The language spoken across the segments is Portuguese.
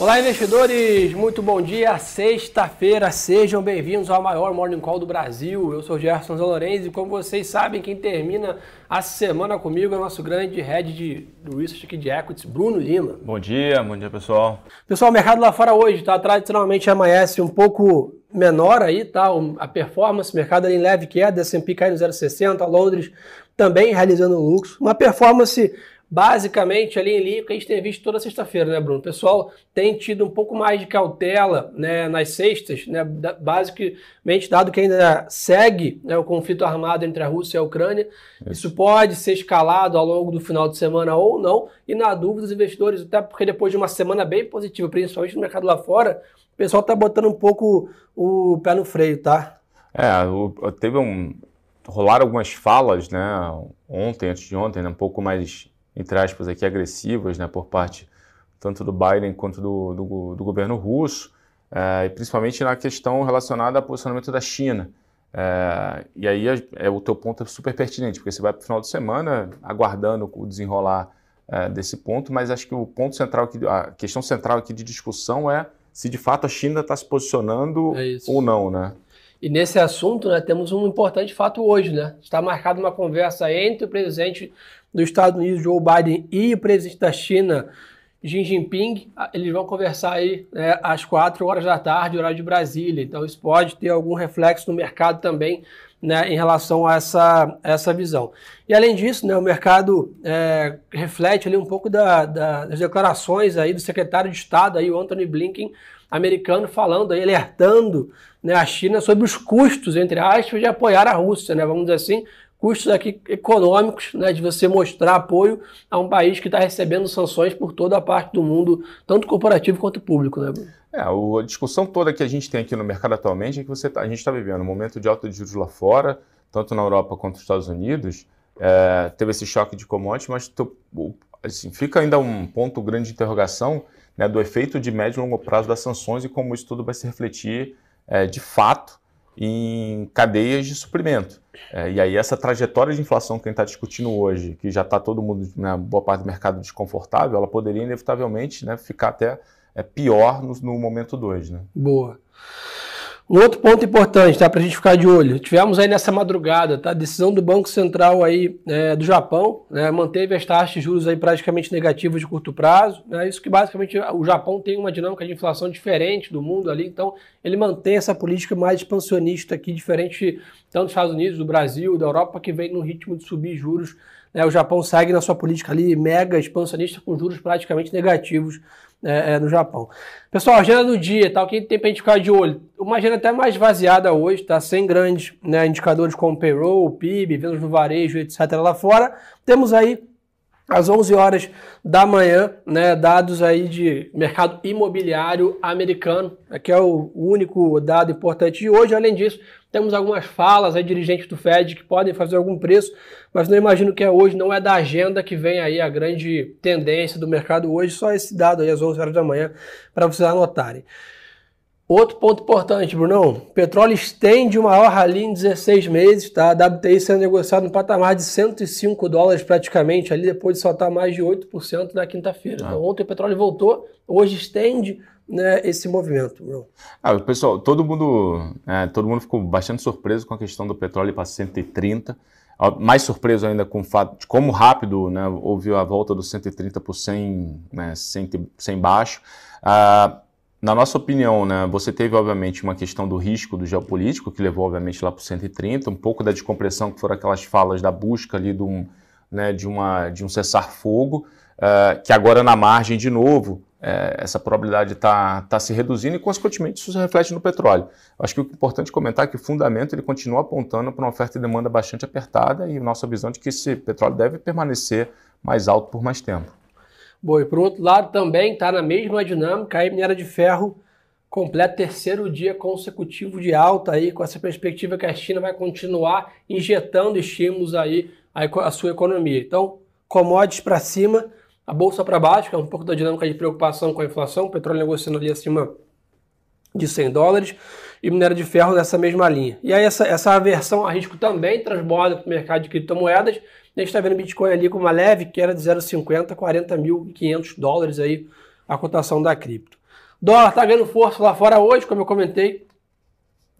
Olá, investidores! Muito bom dia, sexta-feira. Sejam bem-vindos ao maior Morning Call do Brasil. Eu sou o Gerson Zalorenzi e, como vocês sabem, quem termina a semana comigo é o nosso grande head de, do Research aqui de Equities, Bruno Lima. Bom dia, bom dia, pessoal. Pessoal, o mercado lá fora hoje, tá? Tradicionalmente amanhece um pouco menor aí, tá? A performance, mercado ali em leve queda, S&P cai no 0,60, Londres também realizando lucros. Uma performance basicamente ali em linha que a gente tem visto toda sexta-feira, né, Bruno? O pessoal tem tido um pouco mais de cautela né, nas sextas, né, basicamente dado que ainda segue né, o conflito armado entre a Rússia e a Ucrânia. Isso pode ser escalado ao longo do final de semana ou não, e na dúvida os investidores, até porque depois de uma semana bem positiva, principalmente no mercado lá fora, o pessoal está botando um pouco o pé no freio, tá? É, o, teve um... rolaram algumas falas, né, ontem, antes de ontem, né, um pouco mais entre aspas, aqui, agressivas né, por parte tanto do Biden quanto do, do, do governo russo, é, e principalmente na questão relacionada ao posicionamento da China. É, e aí é, é, o teu ponto é super pertinente, porque você vai para o final de semana aguardando o desenrolar é, desse ponto, mas acho que o ponto central, aqui, a questão central aqui de discussão é se de fato a China está se posicionando é ou não, né? E nesse assunto, né, temos um importante fato hoje, né? Está marcada uma conversa entre o presidente dos Estados Unidos, Joe Biden, e o presidente da China, Xi Jinping. Eles vão conversar aí né, às 4 horas da tarde, horário de Brasília. Então, isso pode ter algum reflexo no mercado também né, em relação a essa, essa visão. E além disso, né, o mercado é, reflete ali um pouco da, da, das declarações aí do secretário de Estado, aí, o Anthony Blinken, americano, falando, aí, alertando né, a China sobre os custos, entre aspas, de apoiar a Rússia, né, vamos dizer assim, custos aqui econômicos, né, de você mostrar apoio a um país que está recebendo sanções por toda a parte do mundo, tanto corporativo quanto público, né? É, a discussão toda que a gente tem aqui no mercado atualmente é que você tá, a gente está vivendo um momento de alta de juros lá fora, tanto na Europa quanto nos Estados Unidos, é, teve esse choque de commodities, mas tu, assim, fica ainda um ponto grande de interrogação né, do efeito de médio e longo prazo das sanções e como isso tudo vai se refletir é, de fato em cadeias de suprimento. É, e aí essa trajetória de inflação que a gente está discutindo hoje, que já está todo mundo, né, boa parte do mercado desconfortável, ela poderia inevitavelmente né, ficar até é, pior no, no momento 2. Né? Boa. Um outro ponto importante, tá, para a gente ficar de olho. Tivemos aí nessa madrugada, tá, decisão do Banco Central aí é, do Japão, né, manteve as taxas de juros aí praticamente negativas de curto prazo. Né, isso que basicamente o Japão tem uma dinâmica de inflação diferente do mundo ali, então ele mantém essa política mais expansionista aqui, diferente tanto dos Estados Unidos, do Brasil, da Europa, que vem no ritmo de subir juros. Né, o Japão segue na sua política ali mega expansionista com juros praticamente negativos é, é, no Japão. Pessoal, agenda do dia, tá? Que tem pra gente ficar de olho? Uma agenda até mais vaziada hoje, tá? Sem grandes né, indicadores como payroll, PIB, vendas no varejo, etc. lá fora. Temos aí às 11 horas da manhã, né, dados aí de mercado imobiliário americano, que é o único dado importante de hoje. Além disso, temos algumas falas aí dirigentes do Fed que podem fazer algum preço, mas não imagino que é hoje, não é da agenda que vem aí a grande tendência do mercado hoje, só esse dado aí às 11 horas da manhã para vocês anotarem. Outro ponto importante, Brunão. Petróleo estende o maior rally em 16 meses, tá? A WTI sendo negociado no patamar de 105 dólares praticamente, ali depois de saltar mais de 8% na quinta-feira. Ah. Então, ontem o petróleo voltou, hoje estende né, esse movimento, Bruno. Ah, pessoal, todo mundo, é, todo mundo ficou bastante surpreso com a questão do petróleo para 130. Mais surpreso ainda com o fato de como rápido né, houve a volta dos 130 por 100, né, 100, 100 baixo. Ah, na nossa opinião, né, você teve, obviamente, uma questão do risco do geopolítico, que levou, obviamente, lá para o 130, um pouco da descompressão, que foram aquelas falas da busca ali de um, né, de uma, de um cessar-fogo, uh, que agora na margem, de novo, uh, essa probabilidade está tá se reduzindo e, consequentemente, isso se reflete no petróleo. Acho que o importante comentar é que o fundamento ele continua apontando para uma oferta e demanda bastante apertada e nossa visão de que esse petróleo deve permanecer mais alto por mais tempo. Bom, e por outro lado também está na mesma dinâmica, aí minério de ferro completa terceiro dia consecutivo de alta aí, com essa perspectiva que a China vai continuar injetando estímulos aí à sua economia. Então, commodities para cima, a bolsa para baixo, que é um pouco da dinâmica de preocupação com a inflação, o petróleo negociando ali acima de 100 dólares. E minério de ferro nessa mesma linha. E aí essa, essa aversão a risco também transborda para o mercado de criptomoedas, a gente está vendo Bitcoin ali com uma leve queda de 0,50 a 40.500 dólares aí a cotação da cripto. Dólar está ganhando força lá fora hoje, como eu comentei.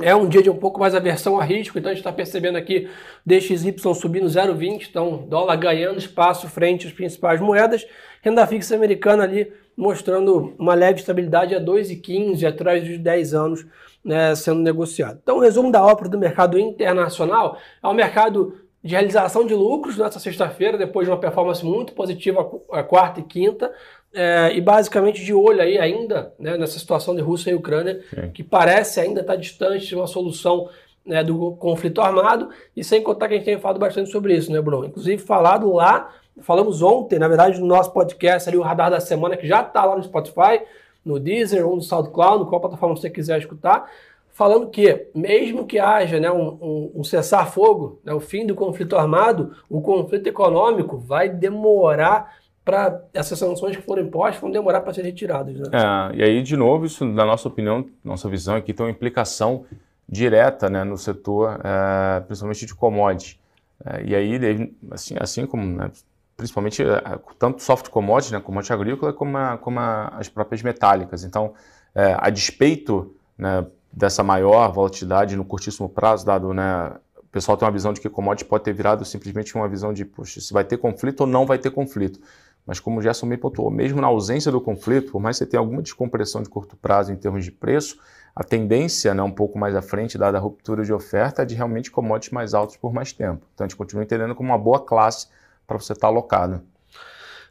É um dia de um pouco mais aversão a risco, então a gente está percebendo aqui DXY subindo 0,20, então dólar ganhando espaço frente às principais moedas, renda fixa americana ali mostrando uma leve estabilidade a 2,15 atrás dos 10 anos né, sendo negociado. Então, o resumo da ópera do mercado internacional é um mercado de realização de lucros nessa sexta-feira, depois de uma performance muito positiva a quarta e quinta, é, e basicamente de olho aí ainda né, nessa situação de Rússia e Ucrânia, Sim. que parece ainda estar distante de uma solução né, do conflito armado, e sem contar que a gente tem falado bastante sobre isso, né, Bruno? Inclusive falado lá, falamos ontem, na verdade, no nosso podcast ali, o Radar da Semana, que já está lá no Spotify, no Deezer ou no SoundCloud, qual plataforma você quiser escutar, falando que, mesmo que haja né, um, um, um cessar-fogo, né, o fim do conflito armado, o conflito econômico vai demorar para essas sanções que foram impostas vão demorar para serem retiradas. Né? É, e aí, de novo, isso, na nossa opinião, nossa visão aqui, tem uma implicação direta né, no setor, é, principalmente de commodities. É, e aí, assim, assim como, né, principalmente, é, tanto soft commodities, né, commodity agrícola, como, a, como a, as próprias metálicas. Então, é, a despeito né, dessa maior volatilidade no curtíssimo prazo, dado né, o pessoal tem uma visão de que commodity pode ter virado simplesmente uma visão de, poxa, se vai ter conflito ou não vai ter conflito. Mas como o Gerson me pontuou, mesmo na ausência do conflito, por mais que você tenha alguma descompressão de curto prazo em termos de preço, a tendência, né, um pouco mais à frente, dada a ruptura de oferta, é de realmente commodities mais altos por mais tempo. Então a gente continua entendendo como uma boa classe para você estar alocado.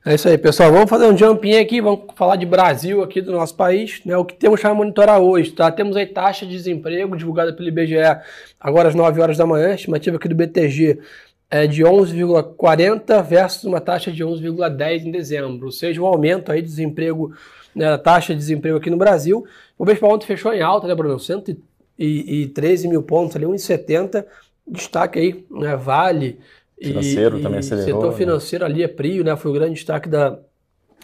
É isso aí, pessoal. Vamos fazer um jumping aqui, vamos falar de Brasil aqui do nosso país, né? O que temos para monitorar hoje, tá? Temos aí taxa de desemprego divulgada pelo IBGE agora às 9 horas da manhã, estimativa aqui do BTG é de 11,40 versus uma taxa de 11,10 em dezembro, ou seja, um aumento aí de desemprego, né, da taxa de desemprego aqui no Brasil. O Bovespa ontem fechou em alta, né, Bruno? 113 mil pontos ali, 1,70. Destaque aí, né, Vale. Financeiro e, também acelerou. Setor né? financeiro ali é Prio, né? Foi o grande destaque da,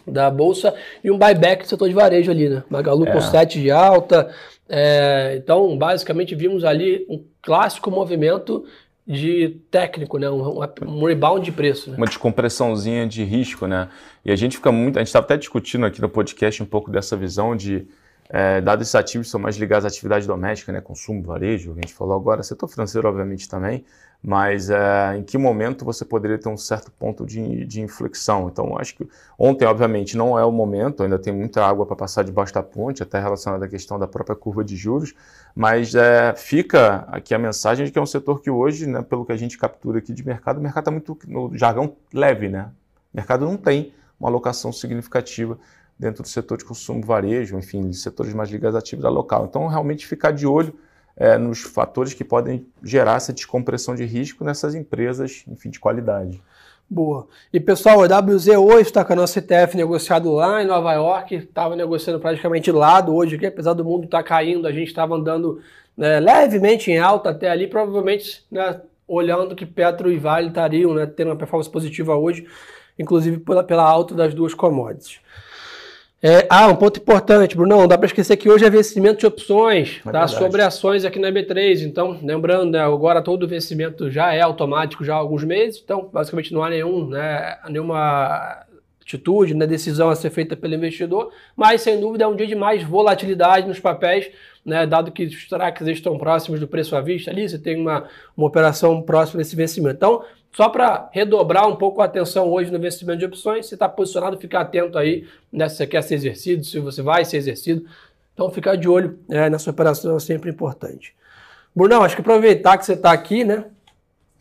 da Bolsa. E um buyback do setor de varejo ali, né? Magalu é. com 7 de alta. É, então, basicamente, vimos ali um clássico movimento de técnico, né? Um, um rebound de preço. Né? Uma descompressãozinha de risco, né? E a gente fica muito. A gente estava até discutindo aqui no podcast um pouco dessa visão de. É, dados esses ativos são mais ligados à atividade doméstica, né? Consumo, varejo, a gente falou agora, setor financeiro, obviamente, também mas é, em que momento você poderia ter um certo ponto de, de inflexão. Então, acho que ontem, obviamente, não é o momento, ainda tem muita água para passar debaixo da ponte, até relacionada à questão da própria curva de juros, mas é, fica aqui a mensagem de que é um setor que hoje, né, pelo que a gente captura aqui de mercado, o mercado está muito, no jargão, leve, né? O mercado não tem uma alocação significativa dentro do setor de consumo varejo, enfim, setores mais ligados à atividade local. Então, realmente ficar de olho é, nos fatores que podem gerar essa descompressão de risco nessas empresas, enfim, de qualidade. Boa. E pessoal, a WZ hoje está com a nossa ETF negociado lá em Nova York, estava negociando praticamente lado hoje aqui, apesar do mundo estar tá caindo, a gente estava andando né, levemente em alta até ali, provavelmente né, olhando que Petro e Vale estariam né, tendo uma performance positiva hoje, inclusive pela, pela alta das duas commodities. É, ah, um ponto importante, Bruno, não dá para esquecer que hoje é vencimento de opções é tá, sobre ações aqui na B3. Então, lembrando, né, agora todo vencimento já é automático já há alguns meses, então basicamente não há nenhum, né, nenhuma atitude, né, decisão a ser feita pelo investidor, mas sem dúvida é um dia de mais volatilidade nos papéis, né, dado que os tracks estão próximos do preço à vista ali, você tem uma, uma operação próxima desse vencimento. Então, só para redobrar um pouco a atenção hoje no investimento de opções, você está posicionado, ficar atento aí, né, se você quer ser exercido, se você vai ser exercido. Então, ficar de olho é, nessa operação é sempre importante. Brunão, acho que aproveitar que você está aqui, né,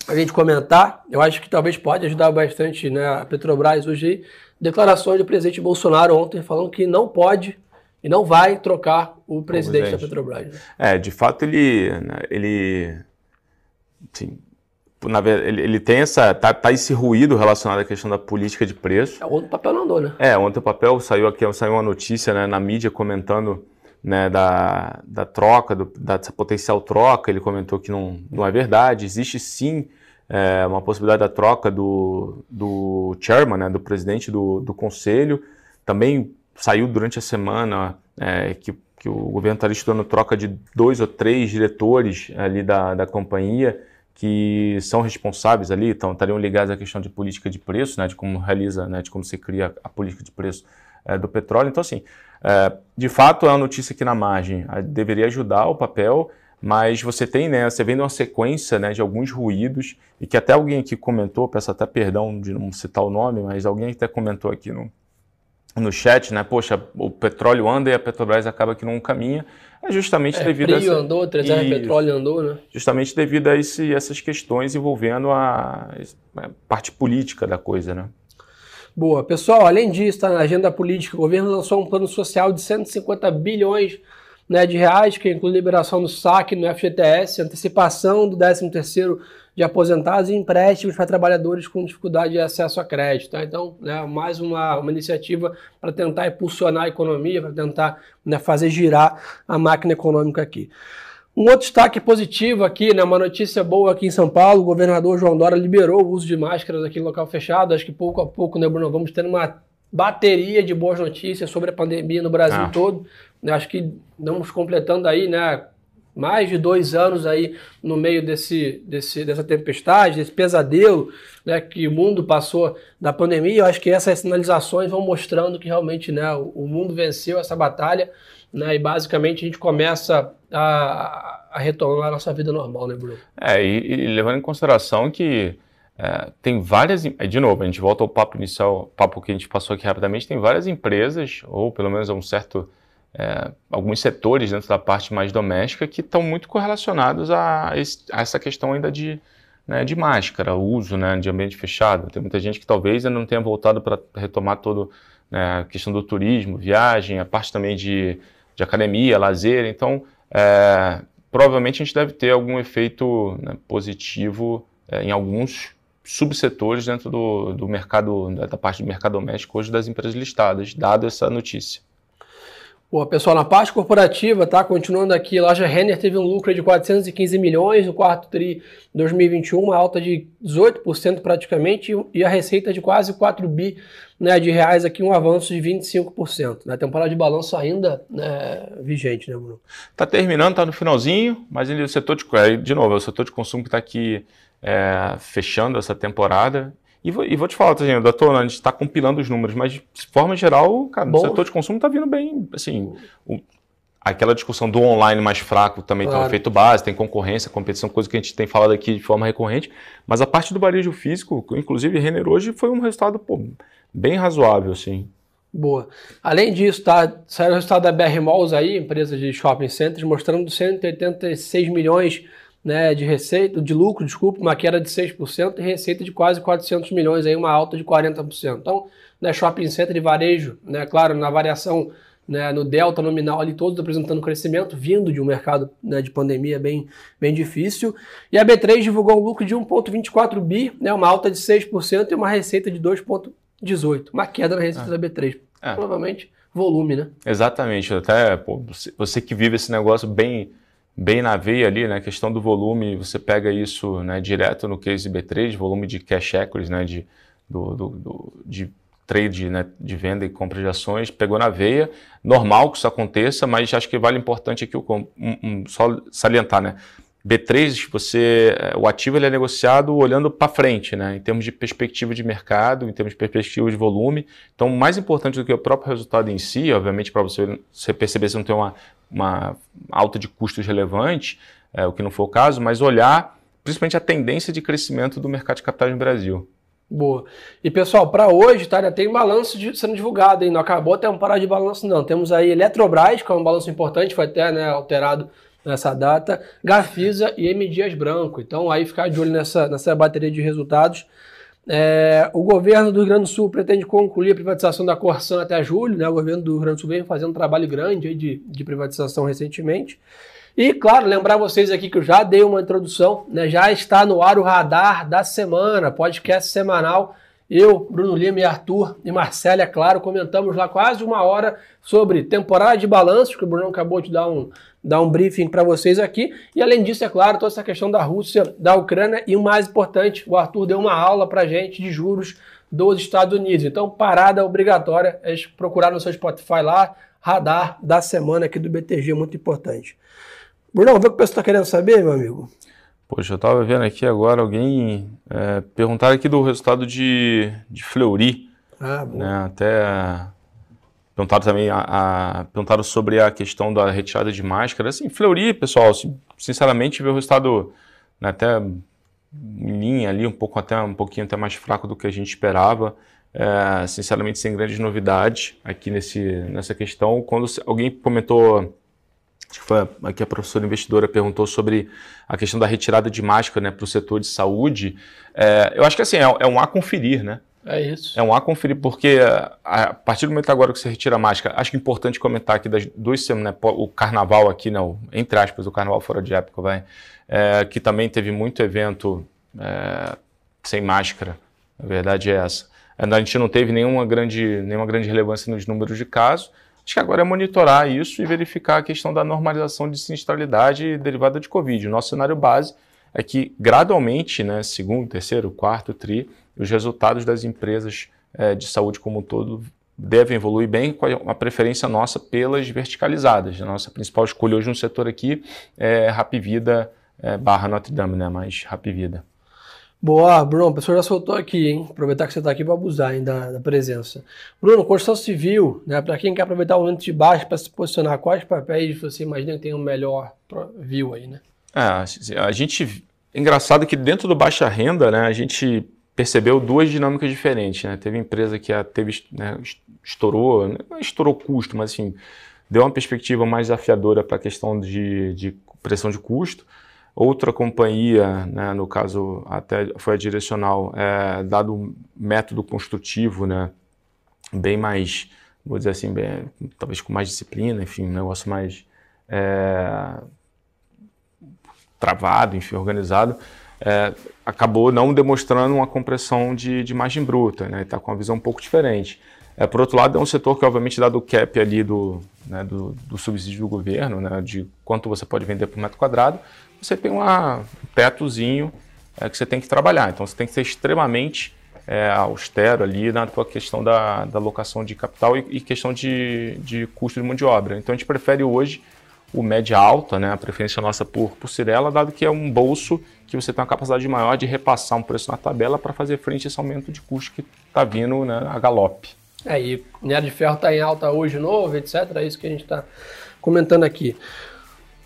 a gente comentar, eu acho que talvez pode ajudar bastante né, a Petrobras hoje aí, declarações do presidente Bolsonaro ontem falando que não pode e não vai trocar o presidente, da Petrobras. Né? É, de fato ele, né, ele, sim, na verdade, ele, ele tem essa. Tá, tá, esse ruído relacionado à questão da política de preço. É, ontem o papel não andou, né? É, ontem o papel saiu aqui, saiu uma notícia né, na mídia comentando né, da, da troca, do, da potencial troca. Ele comentou que não, não é verdade. Existe sim é, uma possibilidade da troca do, do chairman, né, do presidente do, do conselho. Também saiu durante a semana é, que, que o governo estaria estudando troca de dois ou três diretores ali da, da companhia que são responsáveis ali, então estariam ligados à questão de política de preço, né, de como realiza, né, de como se cria a política de preço é, do petróleo. Então, assim, é, de fato é uma notícia que na margem deveria ajudar o papel, mas você tem, né, você vendo uma sequência né, de alguns ruídos, e que até alguém aqui comentou, peço até perdão de não citar o nome, mas alguém até comentou aqui no, no chat, né, poxa, o petróleo anda e a Petrobras acaba que não caminha, é justamente é, devido a... Essa... andou, 300 petróleo andou, né? Justamente devido a esse, essas questões envolvendo a, a parte política da coisa, né? Boa. Pessoal, além disso, tá na agenda política, o governo lançou um plano social de 150 bilhões né, de reais, que inclui liberação do saque no FGTS, antecipação do 13º de aposentados e empréstimos para trabalhadores com dificuldade de acesso a crédito. Tá? Então, né, mais uma, uma iniciativa para tentar impulsionar a economia, para tentar né, fazer girar a máquina econômica aqui. Um outro destaque positivo aqui, né, uma notícia boa aqui em São Paulo, o governador João Dória liberou o uso de máscaras aqui no local fechado. Acho que pouco a pouco, né, Bruno, vamos ter uma bateria de boas notícias sobre a pandemia no Brasil ah. todo. Acho que estamos completando aí, né, mais de dois anos aí no meio desse, desse, dessa tempestade, desse pesadelo né, que o mundo passou da pandemia. Eu acho que essas sinalizações vão mostrando que realmente né, o, o mundo venceu essa batalha né? E basicamente a gente começa a, a retomar a nossa vida normal, né, Bruno? É, e, e levando em consideração que é, tem várias. De novo, a gente volta ao papo inicial, papo que a gente passou aqui rapidamente, tem várias empresas, ou pelo menos um certo. É, alguns setores dentro da parte mais doméstica que estão muito correlacionados a, esse, a, essa questão ainda de, né, de máscara, uso né, de ambiente fechado. Tem muita gente que talvez ainda não tenha voltado para retomar todo né, a questão do turismo, viagem, a parte também de de academia, lazer. Então, é, provavelmente a gente deve ter algum efeito né, positivo é, em alguns subsetores dentro do, do mercado, da parte do mercado doméstico hoje das empresas listadas, dado essa notícia. Boa, pessoal, na parte corporativa, tá? Continuando aqui, a loja Renner teve um lucro de 415 milhões no quarto tri 2021, uma alta de 18% praticamente, e a receita de quase 4 bi né, de reais aqui, um avanço de 25%. Na né? temporada de balanço ainda né, vigente, né, Bruno? Está terminando, está no finalzinho, mas o setor de, de novo, é o setor de consumo que está aqui é, fechando essa temporada e vou, e vou te falar, tá, doutor, a gente está compilando os números, mas de forma geral, cara, Bom. o setor de consumo está vindo bem, assim, o, aquela discussão do online mais fraco também claro. tem um efeito base, tem concorrência, competição, coisa que a gente tem falado aqui de forma recorrente, mas a parte do varejo físico, inclusive Renner hoje, foi um resultado pô, bem razoável, assim. Boa. Além disso, tá, saiu o resultado da BR Malls aí, empresa de shopping centers, mostrando 186 milhões né, de receita, de lucro, desculpa, uma queda de 6% e receita de quase 400 milhões, aí uma alta de 40%. Então, né, shopping center de varejo, né, claro, na variação né, no delta nominal ali todos apresentando crescimento, vindo de um mercado né, de pandemia bem, bem difícil. E a B3 divulgou um lucro de 1,24 bi, né, uma alta de 6% e uma receita de 2,18. Uma queda na receita ah. da B3. É. Provavelmente volume, né? Exatamente. Até pô, você que vive esse negócio bem bem na veia ali, né, a questão do volume, você pega isso né, direto no case B3, volume de cash equities, né, de, do, do, do, de trade, né, de venda e compra de ações, pegou na veia, normal que isso aconteça, mas acho que vale importante aqui um, um, só salientar, né, B3, você, é, o ativo ele é negociado olhando para frente, né, em termos de perspectiva de mercado, em termos de perspectiva de volume. Então, mais importante do que o próprio resultado em si, obviamente, para você, você perceber se não tem uma, uma alta de custos relevante, é, o que não for o caso, mas olhar principalmente a tendência de crescimento do mercado de capitais no Brasil. Boa. E pessoal, para hoje, tá, tem balanço de, sendo divulgado, hein? Não acabou até um parar de balanço, não. Temos aí Eletrobras, que é um balanço importante, foi até né, alterado nessa data, Gafisa e M. Dias Branco. Então, aí ficar de olho nessa, nessa bateria de resultados. É, o governo do Rio Grande do Sul pretende concluir a privatização da Corsan até julho. Né? O governo do Rio Grande do Sul vem fazendo um trabalho grande de, de privatização recentemente. E, claro, lembrar vocês aqui que eu já dei uma introdução, né? já está no ar o radar da semana, podcast semanal. Eu, Bruno Lima e Arthur e Marcela, é claro, comentamos lá quase uma hora sobre temporada de balanços, que o Bruno acabou de dar um, dar um briefing para vocês aqui. E além disso, é claro, toda essa questão da Rússia, da Ucrânia e o mais importante, o Arthur deu uma aula para gente de juros dos Estados Unidos. Então, parada obrigatória é procurar no seu Spotify lá, radar da semana aqui do BTG, muito importante. Bruno, vê o que o pessoal está querendo saber, meu amigo. Poxa, eu estava vendo aqui agora alguém é, perguntar aqui do resultado de, de Fleury. Ah, bom. Né, até Perguntaram também a, a, perguntaram sobre a questão da retirada de máscara. Assim, Fleury, pessoal, sinceramente, veio o resultado né, até em linha ali, um pouco até um pouquinho até mais fraco do que a gente esperava. É, sinceramente, sem grandes novidades aqui nesse, nessa questão. Quando alguém comentou, acho que foi aqui a professora investidora perguntou sobre a questão da retirada de máscara né, para o setor de saúde, é, eu acho que assim, é, é um a conferir, né? É isso. É um a conferir, porque a partir do momento agora que você retira a máscara, acho que é importante comentar aqui das duas semanas, né, o carnaval aqui, né, o, entre aspas, o carnaval fora de época, vai, é, que também teve muito evento é, sem máscara, a verdade é essa. A gente não teve nenhuma grande, nenhuma grande relevância nos números de casos, acho que agora é monitorar isso e verificar a questão da normalização de sinistralidade derivada de Covid. O nosso cenário base é que gradualmente, né, segundo, terceiro, quarto tri, os resultados das empresas é, de saúde como um todo devem evoluir bem com a preferência nossa pelas verticalizadas. A nossa principal escolha hoje no setor aqui é Rapvida é, barra Notre Dame, né, mais Rapvida. Boa, Bruno, o professor já soltou aqui, hein? Aproveitar que você está aqui para abusar hein, da, da, presença. Bruno, construção civil, né? Para quem quer aproveitar o momento de baixo para se posicionar, quais papéis você imagina que tem um melhor view aí, né? É, a gente. Engraçado que dentro do baixa renda, né, a gente percebeu duas dinâmicas diferentes. Né? Teve empresa que teve, né, estourou, não estourou custo, mas assim, deu uma perspectiva mais desafiadora para a questão de, de, pressão de custo. Outra companhia, né, no caso até foi a direcional, é, dado um método construtivo, né, bem mais, vou dizer assim, bem, talvez com mais disciplina, enfim, um negócio mais é, travado, enfim, organizado, é, acabou não demonstrando uma compressão de, de margem bruta, né? Está com uma visão um pouco diferente. É, por outro lado, é um setor que, obviamente, dado o cap ali do, né, do, do, subsídio do governo, né, de quanto você pode vender por metro quadrado, você tem uma, um tetozinho é, que você tem que trabalhar. Então, você tem que ser extremamente é, austero ali na tua questão da, da alocação de capital e, e questão de, de custo de mão de obra. Então, a gente prefere hoje o média alta, né, a preferência nossa por, por Cirela, dado que é um bolso que você tem uma capacidade maior de repassar um preço na tabela para fazer frente a esse aumento de custo que está vindo né, a galope. É, e minério de ferro está em alta hoje novo, etc. É isso que a gente está comentando aqui.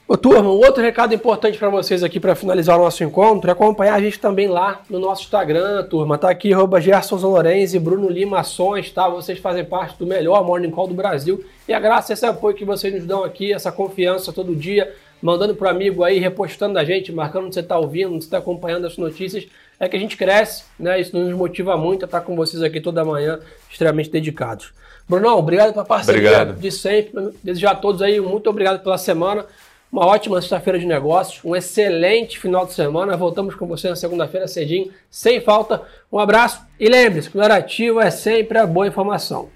Ô, turma, um outro recado importante para vocês aqui para finalizar o nosso encontro é acompanhar a gente também lá no nosso Instagram, turma. Tá aqui, arroba Gerson Lorenz e Bruno Lima Ações, tá? Vocês fazem parte do melhor Morning Call do Brasil e é graças a esse apoio que vocês nos dão aqui, essa confiança todo dia, mandando pro amigo aí, repostando a gente, marcando onde você está ouvindo, onde você está acompanhando as notícias, é que a gente cresce, né? Isso nos motiva muito a estar com vocês aqui toda manhã, extremamente dedicados. Brunão, obrigado pela parceria obrigado. de sempre. Desejar a todos aí muito obrigado pela semana. Uma ótima sexta-feira de negócios, um excelente final de semana. Voltamos com você na segunda-feira cedinho, sem falta. Um abraço e lembre-se que o ativo é sempre a boa informação.